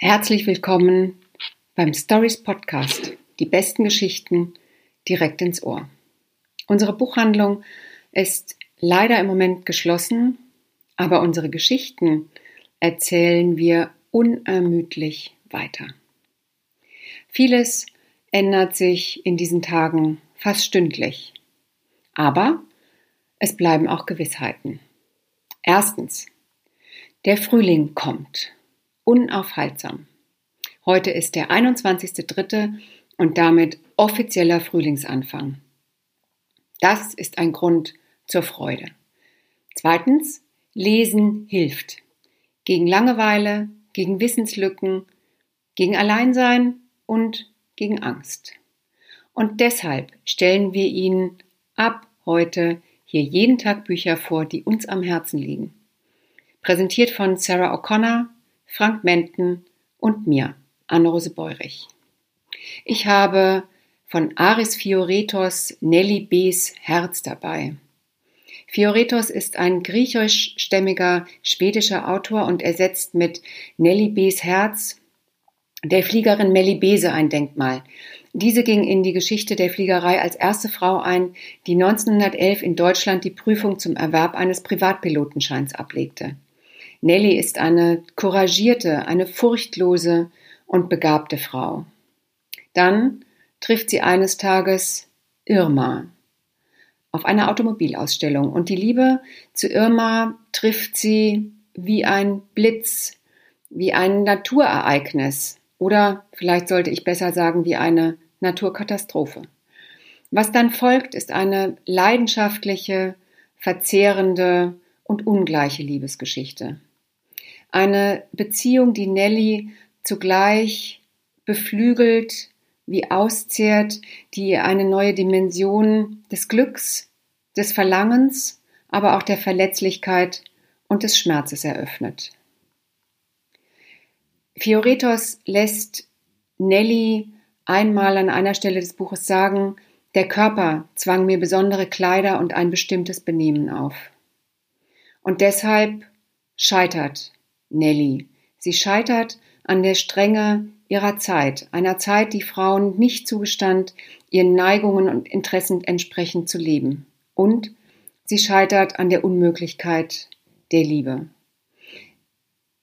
Herzlich willkommen beim Stories Podcast. Die besten Geschichten direkt ins Ohr. Unsere Buchhandlung ist leider im Moment geschlossen, aber unsere Geschichten erzählen wir unermüdlich weiter. Vieles ändert sich in diesen Tagen fast stündlich. Aber es bleiben auch Gewissheiten. Erstens, der Frühling kommt unaufhaltsam. Heute ist der 21.3. und damit offizieller Frühlingsanfang. Das ist ein Grund zur Freude. Zweitens, Lesen hilft. Gegen Langeweile, gegen Wissenslücken, gegen Alleinsein und gegen Angst. Und deshalb stellen wir Ihnen ab heute hier jeden Tag Bücher vor, die uns am Herzen liegen. Präsentiert von Sarah O'Connor, Frank Menten und mir, Anne-Rose Beurich. Ich habe von Aris Fioretos Nelly B.'s Herz dabei. Fioretos ist ein griechischstämmiger schwedischer Autor und ersetzt mit Nelly B.'s Herz der Fliegerin Melly Bese ein Denkmal. Diese ging in die Geschichte der Fliegerei als erste Frau ein, die 1911 in Deutschland die Prüfung zum Erwerb eines Privatpilotenscheins ablegte. Nelly ist eine couragierte, eine furchtlose und begabte Frau. Dann trifft sie eines Tages Irma auf einer Automobilausstellung und die Liebe zu Irma trifft sie wie ein Blitz, wie ein Naturereignis oder vielleicht sollte ich besser sagen wie eine Naturkatastrophe. Was dann folgt, ist eine leidenschaftliche, verzehrende und ungleiche Liebesgeschichte. Eine Beziehung, die Nelly zugleich beflügelt, wie auszehrt, die eine neue Dimension des Glücks, des Verlangens, aber auch der Verletzlichkeit und des Schmerzes eröffnet. Fioretos lässt Nelly einmal an einer Stelle des Buches sagen, der Körper zwang mir besondere Kleider und ein bestimmtes Benehmen auf. Und deshalb scheitert Nelly. Sie scheitert an der Strenge ihrer Zeit, einer Zeit, die Frauen nicht zugestand, ihren Neigungen und Interessen entsprechend zu leben. Und sie scheitert an der Unmöglichkeit der Liebe.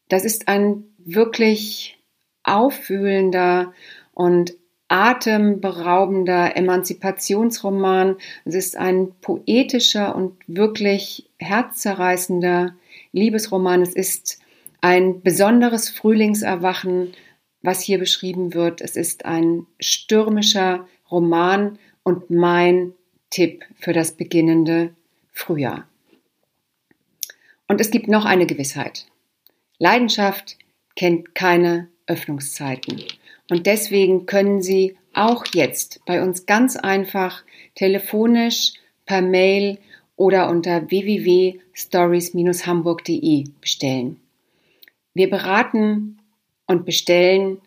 Das ist ein wirklich aufwühlender und atemberaubender Emanzipationsroman. Es ist ein poetischer und wirklich herzzerreißender Liebesroman. Es ist ein besonderes Frühlingserwachen, was hier beschrieben wird. Es ist ein stürmischer Roman und mein Tipp für das beginnende Frühjahr. Und es gibt noch eine Gewissheit. Leidenschaft kennt keine Öffnungszeiten. Und deswegen können Sie auch jetzt bei uns ganz einfach telefonisch, per Mail oder unter www.stories-hamburg.de bestellen. Wir beraten und bestellen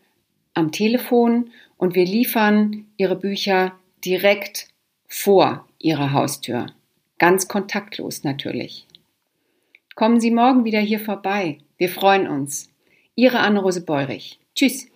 am Telefon und wir liefern Ihre Bücher direkt vor Ihrer Haustür. Ganz kontaktlos natürlich. Kommen Sie morgen wieder hier vorbei. Wir freuen uns. Ihre Anne-Rose Beurich. Tschüss.